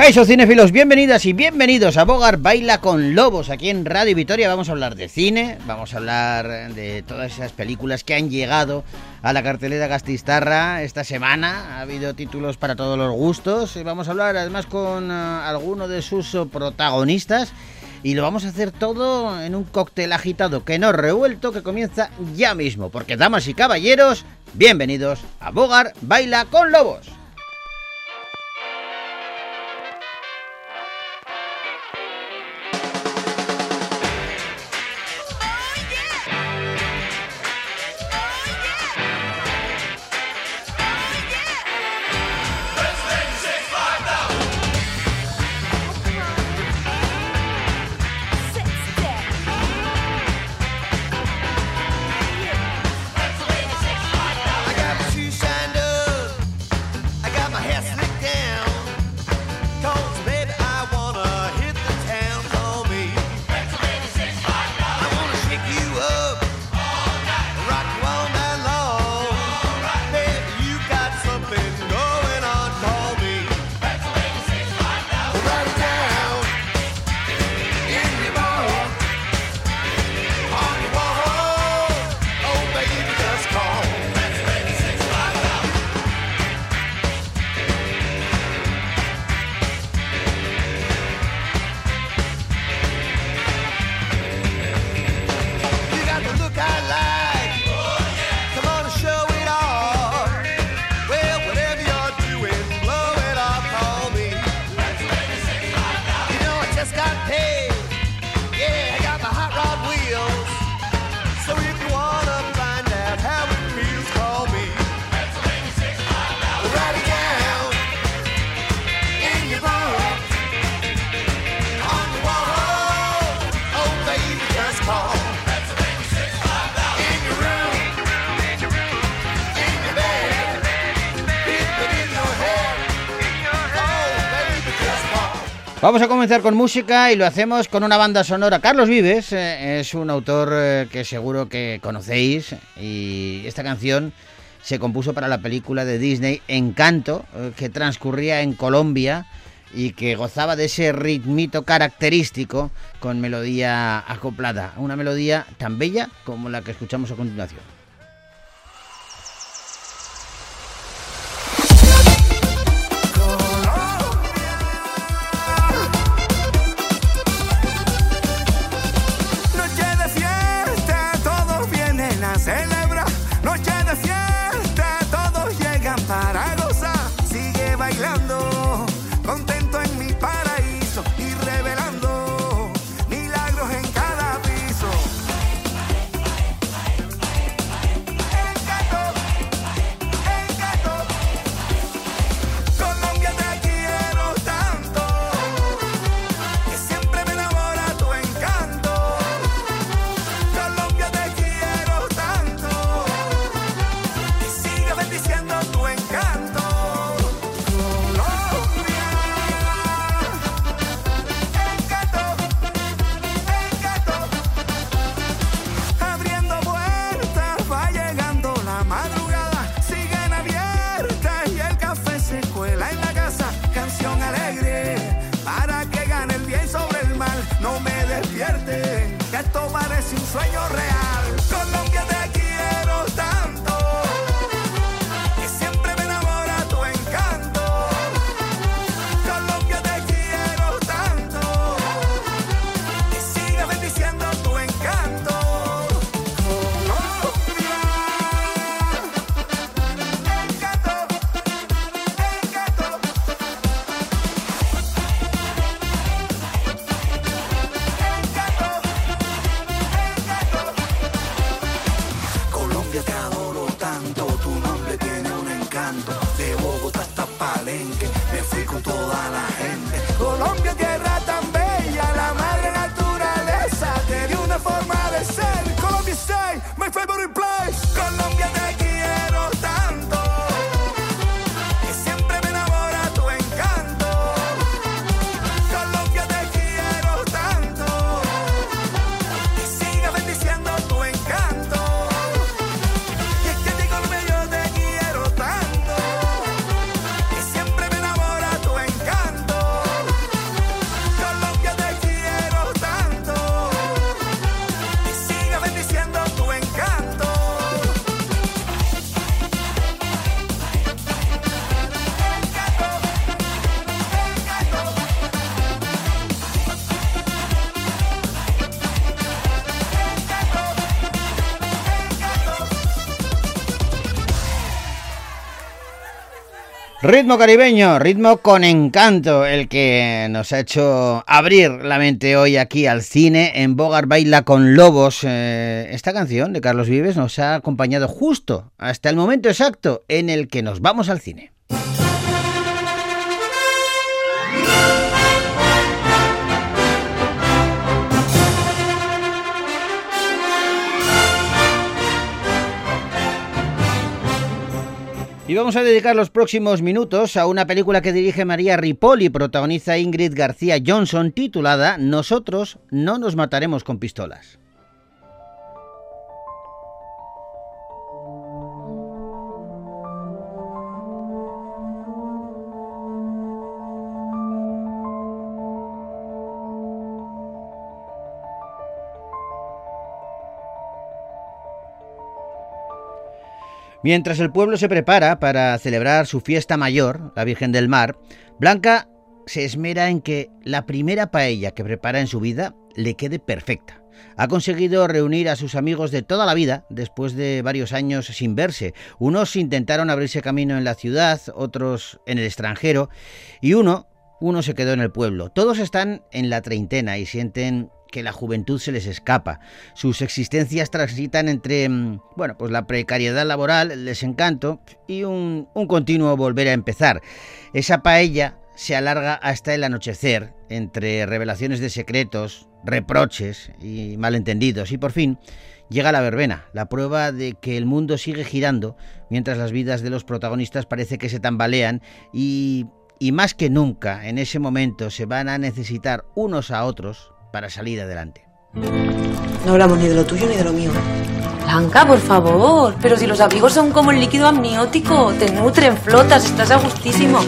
Caixo cinéfilos, bienvenidas y bienvenidos a Bogar Baila con Lobos. Aquí en Radio Vitoria vamos a hablar de cine, vamos a hablar de todas esas películas que han llegado a la cartelera Gastistarra esta semana. Ha habido títulos para todos los gustos. Y vamos a hablar además con uh, alguno de sus protagonistas. Y lo vamos a hacer todo en un cóctel agitado que no revuelto que comienza ya mismo. Porque, damas y caballeros, bienvenidos a Bogar Baila con Lobos. Vamos a comenzar con música y lo hacemos con una banda sonora. Carlos Vives eh, es un autor eh, que seguro que conocéis y esta canción se compuso para la película de Disney Encanto, eh, que transcurría en Colombia y que gozaba de ese ritmito característico con melodía acoplada, una melodía tan bella como la que escuchamos a continuación. Ritmo caribeño, ritmo con encanto, el que nos ha hecho abrir la mente hoy aquí al cine en Bogar Baila con Lobos. Eh, esta canción de Carlos Vives nos ha acompañado justo hasta el momento exacto en el que nos vamos al cine. Y vamos a dedicar los próximos minutos a una película que dirige María Ripoll y protagoniza Ingrid García Johnson titulada Nosotros no nos mataremos con pistolas. Mientras el pueblo se prepara para celebrar su fiesta mayor, la Virgen del Mar, Blanca se esmera en que la primera paella que prepara en su vida le quede perfecta. Ha conseguido reunir a sus amigos de toda la vida después de varios años sin verse. Unos intentaron abrirse camino en la ciudad, otros en el extranjero y uno, uno se quedó en el pueblo. Todos están en la treintena y sienten que la juventud se les escapa. Sus existencias transitan entre, mm, bueno, pues la precariedad laboral, el desencanto y un, un continuo volver a empezar. Esa paella se alarga hasta el anochecer, entre revelaciones de secretos, reproches y malentendidos. Y por fin llega la verbena, la prueba de que el mundo sigue girando mientras las vidas de los protagonistas parece que se tambalean y, y más que nunca en ese momento se van a necesitar unos a otros para salir adelante. No hablamos ni de lo tuyo ni de lo mío. Blanca, por favor. Pero si los amigos son como el líquido amniótico, te nutren, flotas, estás a gustísimo.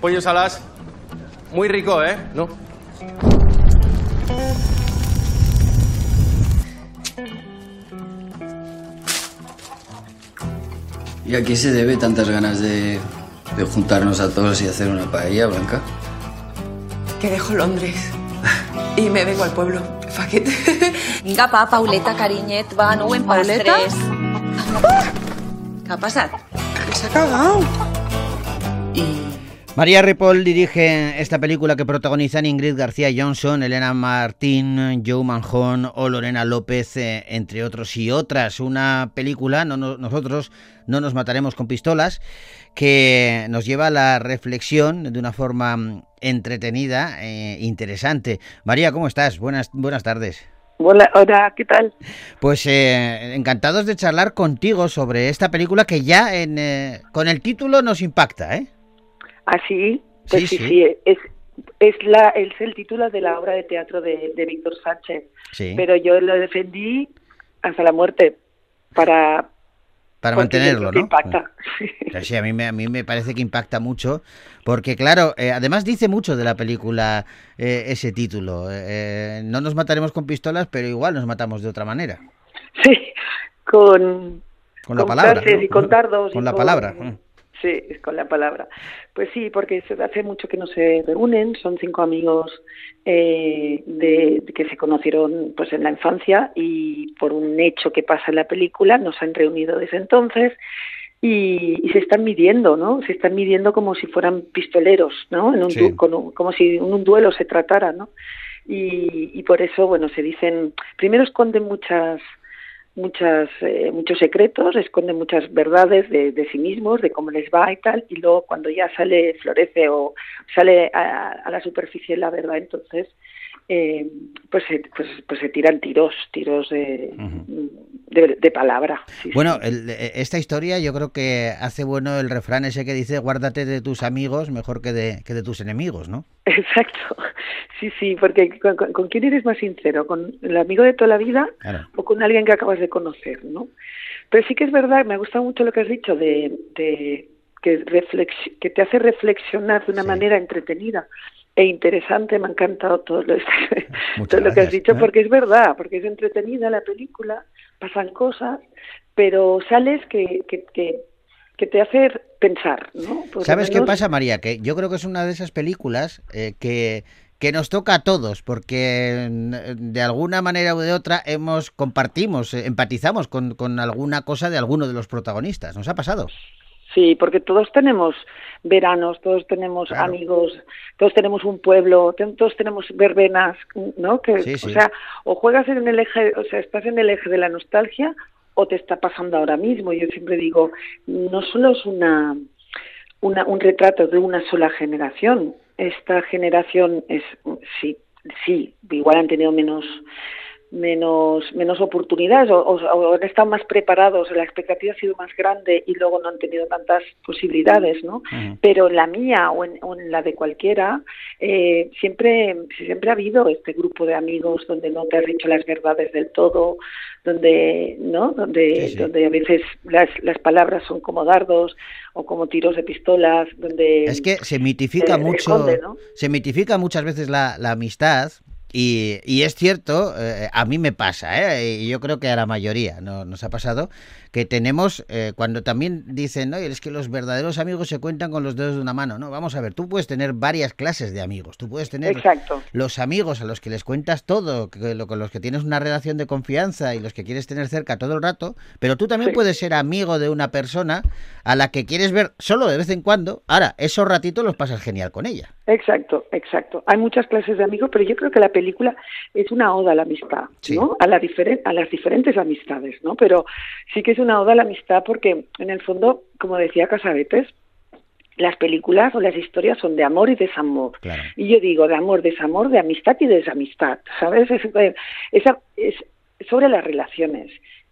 Pollo salas. Muy rico, ¿eh? ¿No? ¿Y a qué se debe tantas ganas de de juntarnos a todos y hacer una paella, Blanca? Que dejo Londres y me vengo al pueblo. Venga, pa, Pauleta, cariñet, va, no pastres. ¿Qué ha pasado? Se ha cagado. María Ripoll dirige esta película que protagonizan Ingrid García Johnson, Elena Martín, Joe Manjón o Lorena López, eh, entre otros y otras. Una película, no, no, nosotros no nos mataremos con pistolas, que nos lleva a la reflexión de una forma mm, entretenida e interesante. María, ¿cómo estás? Buenas, buenas tardes. Hola, hola, ¿qué tal? Pues eh, encantados de charlar contigo sobre esta película que ya en, eh, con el título nos impacta, ¿eh? ¿Ah, sí? Pues Sí, sí, sí. sí, es, es, la, es el título de la obra de teatro de, de Víctor Sánchez. Sí. Pero yo lo defendí hasta la muerte para... Para mantenerlo, ¿no? impacta. Sí, Sí, a mí, me, a mí me parece que impacta mucho, porque claro, eh, además dice mucho de la película eh, ese título. Eh, no nos mataremos con pistolas, pero igual nos matamos de otra manera, Sí, con... con la palabra. frases ¿no? y con dardos. y Con la palabra. Sí, con la palabra. Pues sí, porque se- hace mucho que no se reúnen, son cinco amigos eh, de, que se conocieron pues en la infancia y por un hecho que pasa en la película nos han reunido desde entonces y, y se están midiendo, ¿no? Se están midiendo como si fueran pistoleros, ¿no? En un Sí. du- con un- como si en un duelo se tratara, ¿no? Y, y por eso, bueno, se dicen, primero esconden muchas muchas eh, muchos secretos, esconden muchas verdades de, de sí mismos, de cómo les va y tal, y luego cuando ya sale, florece o sale a, a la superficie la verdad, entonces eh, pues, se, pues, pues se tiran tiros, tiros de, de, de palabra. sí, sí. Bueno, el- eh, esta historia yo creo que hace bueno el refrán ese que dice guárdate de tus amigos mejor que de, que de tus enemigos, ¿no? Exacto, sí, sí, porque con, con- ¿con quién eres más sincero? ¿Con el amigo de toda la vida Claro. o con alguien que acabas de conocer, ¿no? Pero sí que es verdad, me gusta mucho lo que has dicho de, de que, reflex- que te hace reflexionar de una Sí. manera entretenida e interesante. Me ha encantado todo lo, todo lo que has dicho, ¿eh? porque es verdad, porque es entretenida la película, pasan cosas, pero sales que, que, que, que te hace pensar, ¿no? Por ¿Sabes qué pasa, María? Que yo creo que es una de esas películas eh, que, que nos toca a todos, porque mm, de alguna manera u de otra hemos compartimos, eh, empatizamos con, con alguna cosa de alguno de los protagonistas. ¿Nos ha pasado? Sí, porque todos tenemos veranos, todos tenemos amigos, todos tenemos un pueblo, todos tenemos verbenas, ¿no? Que, O sea, o juegas en el eje, o sea, estás en el eje de la nostalgia o te está pasando ahora mismo. Yo siempre digo, no solo es una, una un retrato de una sola generación. Esta generación es, sí, sí, igual han tenido menos menos menos oportunidades o, han estado más preparados, la expectativa ha sido más grande y luego no han tenido tantas posibilidades, ¿no? Pero en la mía o en, la de cualquiera eh, siempre siempre ha habido este grupo de amigos donde no te has dicho las verdades del todo, donde no, donde donde a veces las, las palabras son como dardos o como tiros de pistolas, donde es que se mitifica mucho, se mitifica muchas veces la, la amistad y, y, es cierto, eh, a mí me pasa, ¿eh? y yo creo que a la mayoría no, nos ha pasado, que tenemos, eh, cuando también dicen, no, es que los verdaderos amigos se cuentan con los dedos de una mano, ¿no? Vamos a ver, tú puedes tener varias clases de amigos, tú puedes tener los amigos a los que les cuentas todo, con los que tienes una relación de confianza y los que quieres tener cerca todo el rato, pero tú también puedes ser amigo de una persona a la que quieres ver solo de vez en cuando, ahora, esos ratitos los pasas genial con ella. Exacto, exacto. Hay muchas clases de amigos, pero yo creo que la película es una oda a la amistad, ¿no? A, la a las diferentes amistades, ¿no? Pero sí que es una oda a la amistad porque, en el fondo, como decía Casabetes, las películas o las historias son de amor y desamor. Y yo digo de amor, desamor, de amistad y desamistad, ¿sabes? Es, esa, es sobre las relaciones.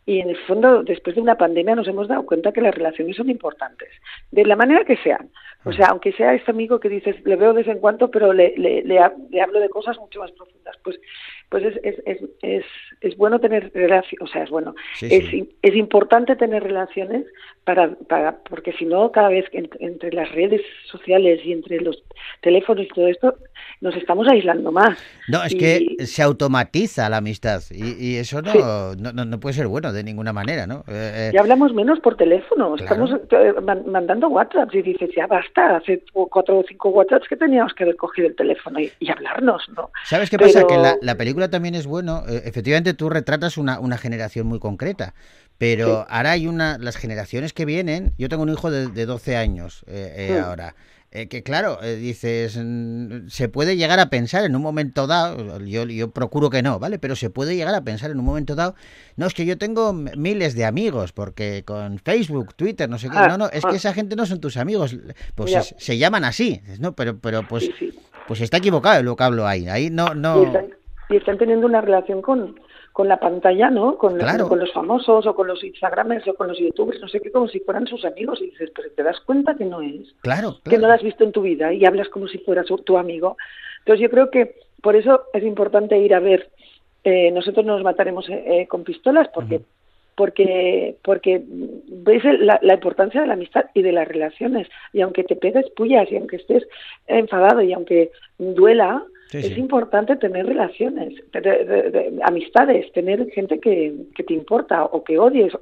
Y en el fondo, después de una pandemia, nos hemos dado cuenta que las relaciones son importantes, de la manera que sean. O sea, aunque sea este amigo que dices, le veo de vez en cuando, pero le, le, le, hablo de cosas mucho más profundas, pues, pues es, es, es, es, es bueno tener relaciones, o sea, es bueno, es, es importante tener relaciones para, para porque si no, cada vez que entre las redes sociales y entre los teléfonos y todo esto, nos estamos aislando más. No, es que se automatiza la amistad y, y eso no, no, no, puede ser bueno de ninguna manera, ¿no? Eh, eh, ya hablamos menos por teléfono, estamos eh, mandando WhatsApp y dices, ya basta hace cuatro o cinco WhatsApps que teníamos que haber cogido el teléfono y, hablarnos, ¿no? ¿Sabes qué pasa? Que la, película también es bueno, eh, efectivamente tú retratas una, una generación muy concreta, pero ahora hay una, las generaciones que vienen, yo tengo un hijo de, de 12 años eh, eh, ahora, eh, que claro, eh, dices, mm, se puede llegar a pensar en un momento dado, yo, yo procuro que no, ¿vale? Pero se puede llegar a pensar en un momento dado, no, es que yo tengo miles de amigos, porque con Facebook, Twitter, no sé qué, ah, no, no, es que ah. esa gente no son tus amigos, pues se, llaman así, ¿no? Pero, pero pues, pues está equivocado el vocablo ahí, ahí no, no... y están teniendo una relación con, con la pantalla, ¿no? Con, con, los famosos o con los Instagramers o con los YouTubers, no sé qué, como si fueran sus amigos. Y dices, pero te das cuenta que no es. Claro. Que no lo has visto en tu vida y hablas como si fueras tu amigo. Entonces yo creo que por eso es importante ir a ver. Eh, nosotros nos mataremos eh, eh, con pistolas porque. porque porque ves la, la, importancia de la amistad y de las relaciones y aunque te pegues pullas y aunque estés enfadado y aunque duela es importante tener relaciones, amistades, tener gente que, que, te importa o que odies.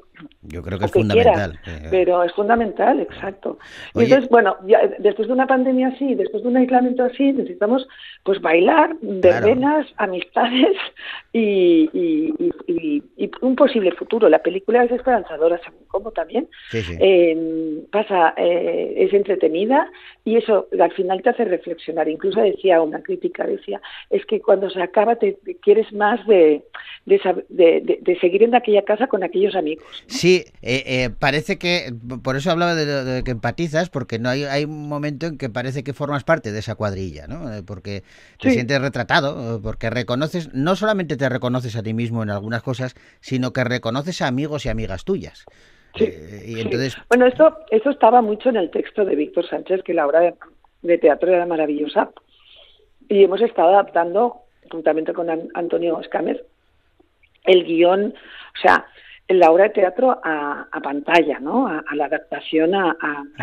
Yo creo que es fundamental. pero es fundamental, exacto. Y entonces, bueno, después de una pandemia así, después de un aislamiento así, necesitamos pues bailar, verbenas, amistades y, y, un posible futuro. La película es esperanzadora, como también. Eh, pasa, eh, es entretenida y eso al final te hace reflexionar. Incluso decía una crítica decía, es que cuando se acaba te, quieres más de de, seguir en aquella casa con aquellos amigos. Sí, eh, eh, parece que, por eso hablaba de, que empatizas, porque no hay, hay un momento en que parece que formas parte de esa cuadrilla, ¿no? Eh, porque te sientes retratado, porque reconoces, no solamente te reconoces a ti mismo en algunas cosas, sino que reconoces a amigos y amigas tuyas. Sí, y entonces... Bueno, esto, eso estaba mucho en el texto de Víctor Sánchez, que la obra de teatro era maravillosa y hemos estado adaptando, juntamente con Antonio Escámez, el guion, o sea, la obra de teatro a, pantalla, ¿no? A, la adaptación a,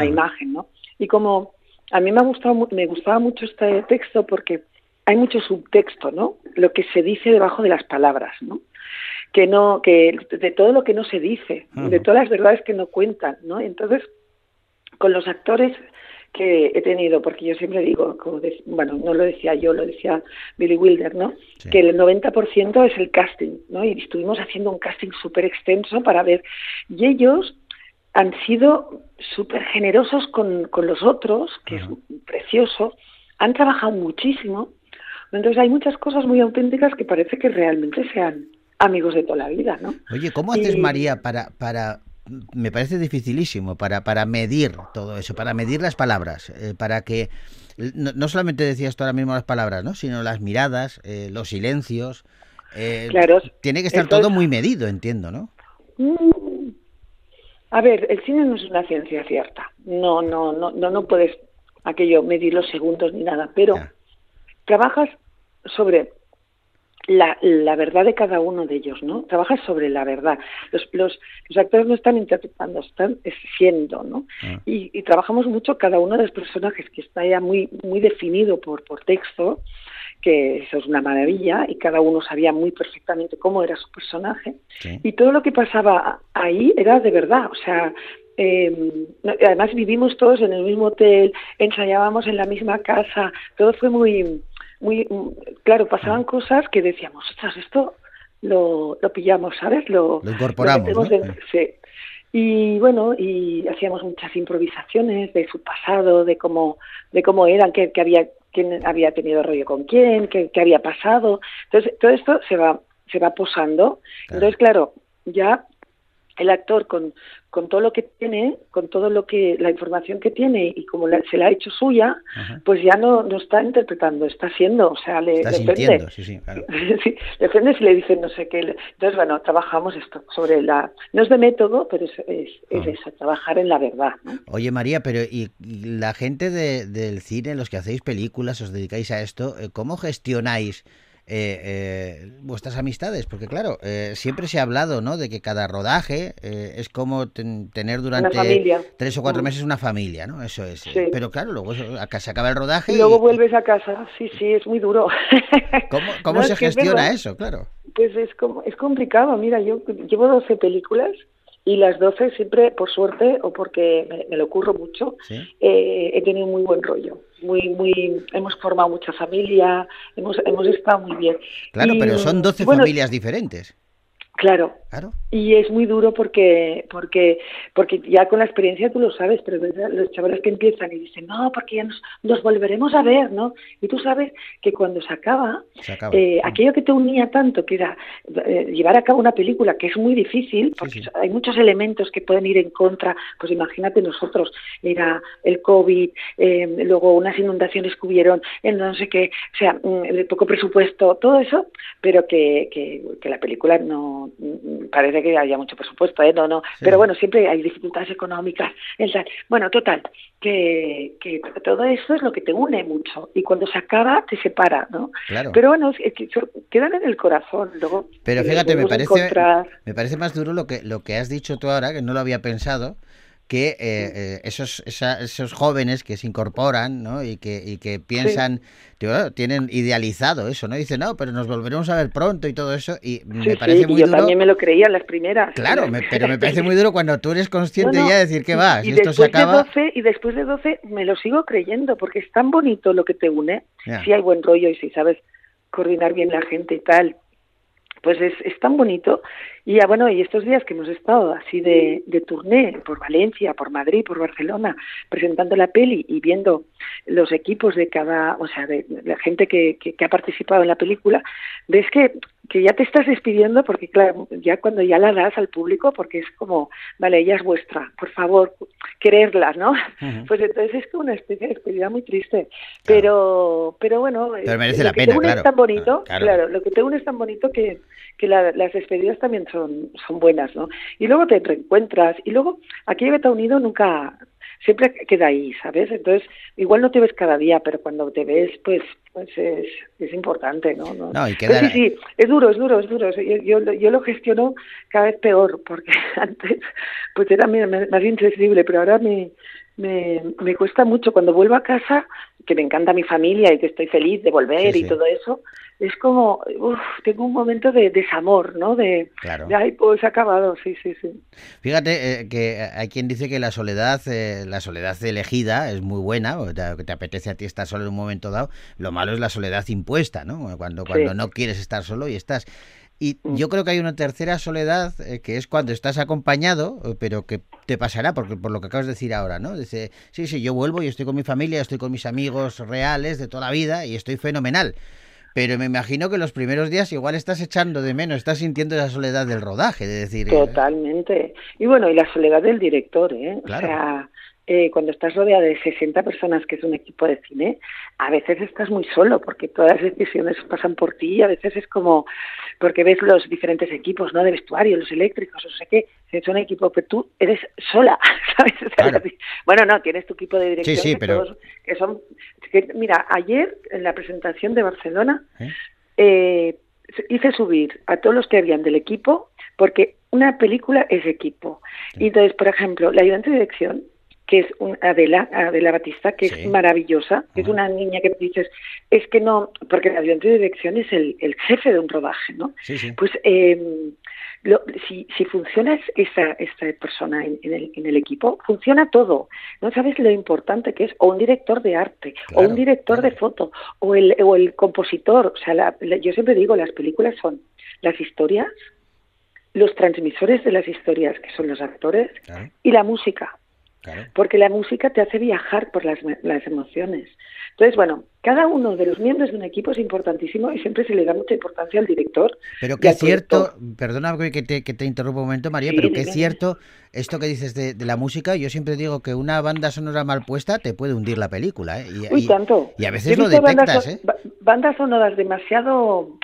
imagen, ¿no? Y como a mí me ha gustado, me gustaba mucho este texto porque hay mucho subtexto, ¿no? Lo que se dice debajo de las palabras, ¿no? Que no, que de todo lo que no se dice, de todas las verdades que no cuentan, ¿no? Entonces, con los actores que he tenido, porque yo siempre digo, como de- bueno, no lo decía yo, lo decía Billy Wilder, ¿no? Sí. Que el 90% es el casting, ¿no? Y estuvimos haciendo un casting súper extenso para ver. Y ellos han sido súper generosos con, con los otros, que es precioso, han trabajado muchísimo. Entonces hay muchas cosas muy auténticas que parece que realmente sean amigos de toda la vida, ¿no? Oye, ¿cómo haces, Y- María, para, para, me parece dificilísimo, para, para medir todo eso, para medir las palabras, eh, para que, no, no solamente decías tú ahora mismo las palabras, ¿no? Sino las miradas, eh, los silencios. eh, Claro, Tiene que estar todo es- muy medido, entiendo, ¿no? Mm, A ver, el cine no es una ciencia cierta. No, no, no, no, no puedes aquello medir los segundos ni nada, pero Ya. trabajas sobre la, la verdad de cada uno de ellos, ¿no? Trabajas sobre la verdad. Los, los, los actores no están interpretando, están siendo, ¿no? Ah. Y, y trabajamos mucho cada uno de los personajes que está ya muy, muy definido por, por texto, que eso es una maravilla, y cada uno sabía muy perfectamente cómo era su personaje. Sí. Y todo lo que pasaba ahí era de verdad, o sea, eh, no- además vivimos todos en el mismo hotel, ensayábamos en la misma casa, todo fue muy, muy, mm, claro, pasaban cosas que decíamos, ostras, esto lo, lo pillamos, ¿sabes? Lo, Lo incorporamos, sí. Y bueno, y hacíamos muchas improvisaciones de su pasado, de cómo, de cómo eran, que, que había, quién había tenido rollo con quién, qué, qué había pasado. Entonces, todo esto se va, se va posando. Entonces, claro, ya el actor con, con todo lo que tiene, con todo lo que, la información que tiene y como la- se la ha hecho suya, Ajá. pues ya no, no está interpretando, está haciendo, o sea, le, Está le sintiendo, sí, sí, claro. Sí, le ofende si le dicen no sé qué. Entonces, bueno, trabajamos esto sobre la... No es de método, pero es, es, es eso, trabajar en la verdad. ¿no? Oye María, pero y, y la gente de- del cine, los que hacéis películas, os dedicáis a esto, eh, ¿cómo gestionáis eh, eh, vuestras amistades? Porque claro, eh, siempre se ha hablado, ¿no? De que cada rodaje eh, es como ten- tener durante tres o cuatro Mm. meses una familia, ¿no? Eso es. Sí. Pero claro, luego se acaba el rodaje Y luego y- vuelves a casa, sí, sí, es muy duro. ¿Cómo, cómo No, se es que es gestiona eso? Claro. Pues es, como, es complicado. Mira, yo llevo 12 películas y las 12 siempre, por suerte o porque me, me lo ocurro mucho, Sí. he tenido muy buen rollo. Muy, muy, hemos formado mucha familia, hemos, hemos estado muy bien. Claro, Y, pero son 12 bueno, familias diferentes. Claro, Claro. y es muy duro porque porque porque ya con la experiencia tú lo sabes, pero los chavales que empiezan y dicen, no, porque ya nos, nos volveremos a ver, ¿no? Y tú sabes que cuando se acaba, Se acaba. eh, aquello que te unía tanto, que era eh, llevar a cabo una película, que es muy difícil, porque sí. hay muchos elementos que pueden ir en contra, pues imagínate nosotros, era el COVID, eh, luego unas inundaciones que hubieron, en no sé qué, o sea, mm, de poco presupuesto, todo eso, pero que, que, que la película no mm, parece que haya mucho presupuesto, ¿eh? No, no, pero bueno, siempre hay dificultades económicas, el tal. Bueno, total, que, que todo eso es lo que te une mucho y cuando se acaba te separa, ¿no? Claro. Pero bueno, es que quedan en el corazón, luego. Pero eh, fíjate, me parece, encontrar- me parece más duro lo que, lo que has dicho tú ahora, que no lo había pensado, que eh, eh, esos, esa- esos jóvenes que se incorporan ¿no? y, que, y que piensan, tienen idealizado eso, ¿no? Dicen, no, pero nos volveremos a ver pronto y todo eso, y me Sí, parece sí, muy yo duro. también me lo creía en las primeras. Claro, me- pero me parece muy duro cuando tú eres consciente No, no, ya de decir que va, y si esto se acaba. De 12, y después de 12 me lo sigo creyendo porque es tan bonito lo que te une. Si hay buen rollo y si sabes coordinar bien la gente y tal, pues es, es tan bonito. Y ya bueno, y estos días que hemos estado así de, de turné por Valencia, por Madrid, por Barcelona, presentando la peli y viendo los equipos de cada, o sea, de, la gente que, que, que ha participado en la película, ves que, que ya te estás despidiendo porque claro, ya cuando ya la das al público, porque es como, vale, ella es vuestra, por favor, quererla, ¿no? Pues entonces es como una especie de despedida muy triste. Pero, pero bueno, Pero merece lo la que pena, te une claro. es tan bonito, Ah, claro. claro. lo que te une es tan bonito que, que la- las despedidas también son, son buenas, ¿no? Y luego te reencuentras, y luego que te ha unido nunca, siempre queda ahí, ¿sabes? Entonces, igual no te ves cada día, pero cuando te ves, pues, pues es, es importante, ¿no? ¿no? No, y queda- sí, sí, es duro, es duro, es duro. Yo, yo, lo- yo lo gestiono cada vez peor, porque antes pues era mi- más insensible, pero ahora me, me, me cuesta mucho. Cuando vuelvo a casa, que me encanta mi familia y que estoy feliz de volver Sí, y sí. todo eso, es como, uf, tengo un momento de desamor, ¿no? De, Claro. de, ay, pues acabado, sí, sí, sí. Fíjate eh, que hay quien dice que la soledad, eh, la soledad elegida es muy buena, o te, que te apetece a ti estar solo en un momento dado. Lo malo es la soledad impuesta, ¿no? Cuando, cuando Sí. no quieres estar solo y estás. Y Mm. yo creo que hay una tercera soledad eh, que es cuando estás acompañado, eh, pero que te pasará, porque por lo que acabas de decir ahora, ¿no? Dice, sí, sí, yo vuelvo y estoy con mi familia, estoy con mis amigos reales de toda la vida y estoy fenomenal. Pero me imagino que los primeros días igual estás echando de menos, estás sintiendo esa soledad del rodaje, de decir... eh, Totalmente. Y bueno, y la soledad del director, ¿eh? Claro. O sea, eh, cuando estás rodeada de 60 personas, que es un equipo de cine, a veces estás muy solo, porque todas las decisiones pasan por ti, y a veces es como, porque ves los diferentes equipos, ¿no? De vestuario, los eléctricos, no sé qué, es un equipo, pero tú eres sola, ¿sabes? Claro. Bueno, no, tienes tu equipo de dirección, sí, que pero- todos- que son, que, mira, ayer en la presentación de Barcelona, ¿eh? eh, hice subir a todos los que habían del equipo, porque una película es equipo. Y entonces, por ejemplo, la ayudante de dirección, que es un Adela, Adela Batista, que Sí. es maravillosa, que es una niña que dices, es que no, porque la ayudante de dirección es el, el jefe de un rodaje, ¿no? Sí, sí. Pues eh, lo- si, si funciona es- esa, esta persona en, en el, en el equipo, funciona todo. No sabes lo importante que es, o un director de arte, o un director claro. de foto, o el, o el compositor. O sea, la- la- yo siempre digo, las películas son las historias, los transmisores de las historias, que son los actores, Claro, y la música claro. porque la música te hace viajar por las, las emociones. Entonces, bueno, cada uno de los miembros de un equipo es importantísimo y siempre se le da mucha importancia al director. Pero que es cierto, productor. perdona que te, que te interrumpa un momento, María, Sí, pero que es cierto esto que dices de, de la música. Yo siempre digo que una banda sonora mal puesta te puede hundir la película. ¿eh? Y, Uy, tanto. y a veces lo bandas detectas, ¿eh? ba- Bandas sonoras demasiado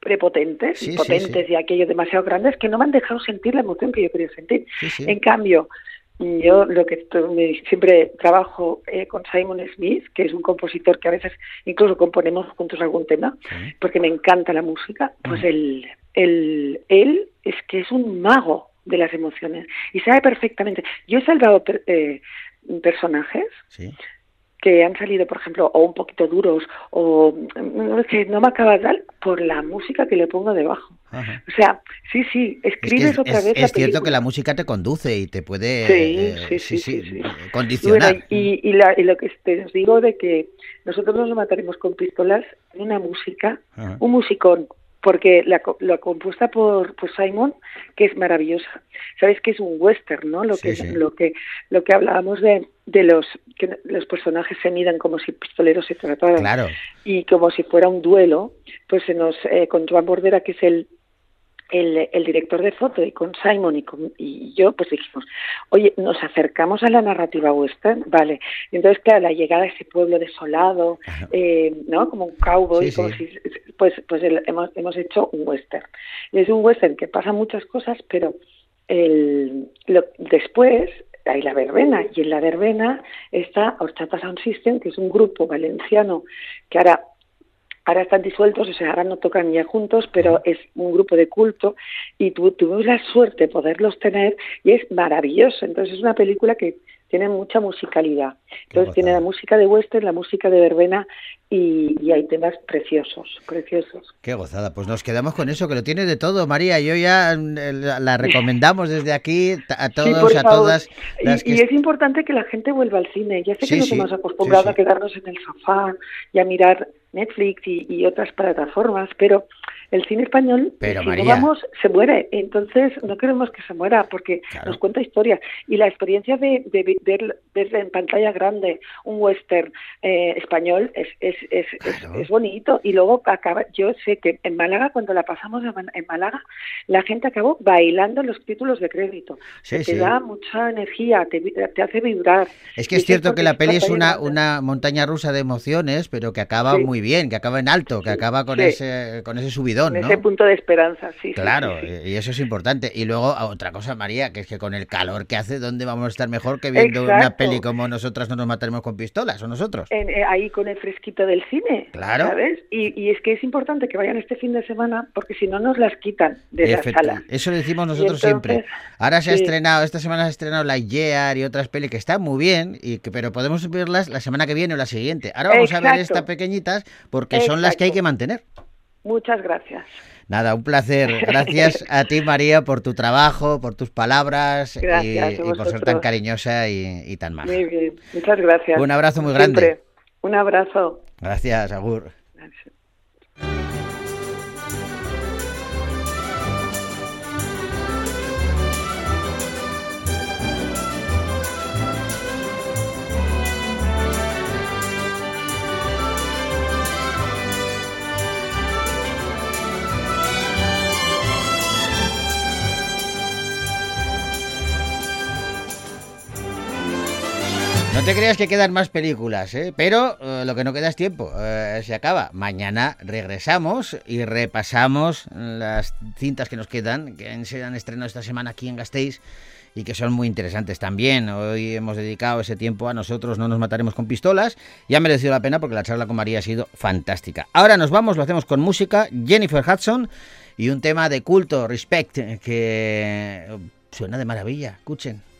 prepotentes, Sí, potentes sí. y aquellos demasiado grandes que no me han dejado sentir la emoción que yo quería sentir. En cambio, yo lo que estoy- siempre trabajo eh, con Simon Smith, que es un compositor que a veces incluso componemos juntos algún tema, Sí. porque me encanta la música, pues Mm. él, él, él es que es un mago de las emociones y sabe perfectamente. Yo he salvado per- eh, personajes Sí. Que han salido, por ejemplo, o un poquito duros, o no sé, no me acaba de dar por la música que le pongo debajo. Ajá. O sea, sí, sí, Es que escribes es, otra es- vez la es cierto que la música te conduce y te puede Sí, eh, sí, sí, sí, bueno, condicionar. y, y la- y lo que te digo de que nosotros nos mataremos con pistolas en una música, Ajá. un musicón, porque la, la compuesta por, por Simon, que es maravillosa. Sabes que es un western, ¿no? Lo Sí, que sí. lo que lo que hablábamos de, de los que los personajes se midan como si pistoleros se trataran Claro. y como si fuera un duelo, pues se nos eh, con Joan Bordera, que es el el, el director de foto y con Simon y, con- y yo pues dijimos, oye, nos acercamos a la narrativa western, vale. Entonces, claro, la llegada a ese pueblo desolado, eh, ¿no? Como un cowboy, Sí, como sí. si- pues, pues el- hemos, hemos hecho un western. Y es un western que pasa muchas cosas, pero el, lo- después hay la verbena, y en la verbena está Horchata Sound System, que es un grupo valenciano que ahora ahora están disueltos, o sea, ahora no tocan ya juntos, pero es un grupo de culto y tu- tuvimos la suerte de poderlos tener y es maravilloso. Entonces es una película que tiene mucha musicalidad. Entonces tiene la música de western, la música de verbena y, y hay temas preciosos, preciosos. Qué gozada. Pues nos quedamos con eso, que lo tiene de todo, María. Yo ya eh, la, recomendamos desde aquí a todos, a todas las Y, que y es importante que la gente vuelva al cine. Ya sé Sí, que nos sí, hemos acostumbrado a quedarnos en el sofá y a mirar Netflix y, y otras plataformas, pero el cine español, Pero, si María. no vamos, se muere. Entonces no queremos que se muera porque Claro. nos cuenta historias. Y la experiencia de, ver, ver en pantalla grande un western eh, español es, es, es, es- Claro. es bonito. Y luego acaba, yo sé que en Málaga, cuando la pasamos en Málaga, la gente acabó bailando los títulos de crédito. Sí, te sí. da mucha energía, te, te hace vibrar. Es que es cierto que la peli es una, montaña rusa de emociones, pero que acaba Sí. muy bien, que acaba en alto, que acaba con ese con ese subidón. Pistón, en ¿no? ese punto de esperanza, sí. Claro, sí, sí. y eso es importante. Y luego a otra cosa, María, que es que con el calor que hace, ¿dónde vamos a estar mejor que viendo una peli como nosotras no nos mataremos con pistolas o nosotros? En- eh, ahí con el fresquito del cine, Claro. ¿sabes? Y, y es que es importante que vayan este fin de semana porque si no nos las quitan de la sala. Eso lo decimos nosotros entonces, siempre. Ahora se ha estrenado, esta semana se ha estrenado La Year y otras pelis que están muy bien, y que, pero podemos verlas la semana que viene o la siguiente. Ahora vamos a ver estas pequeñitas porque son las que hay que mantener. Muchas gracias. Nada, un placer. Gracias a ti, María, por tu trabajo, por tus palabras y- Gracias a y, por ser tan cariñosa y, y tan maja. Muy bien, muchas gracias. Un abrazo muy Siempre. grande. Un abrazo. Gracias, Agur. No te creas que quedan más películas, ¿eh? pero eh, lo que no queda es tiempo. eh, se acaba. Mañana regresamos y repasamos las cintas que nos quedan, que se han estrenado esta semana aquí en Gasteiz y que son muy interesantes también. Hoy hemos dedicado ese tiempo a nosotros, no nos mataremos con pistolas. Y ha merecido la pena porque la charla con María ha sido fantástica. Ahora nos vamos, lo hacemos con música. Jennifer Hudson y un tema de culto, Respect, que suena de maravilla. Escuchen.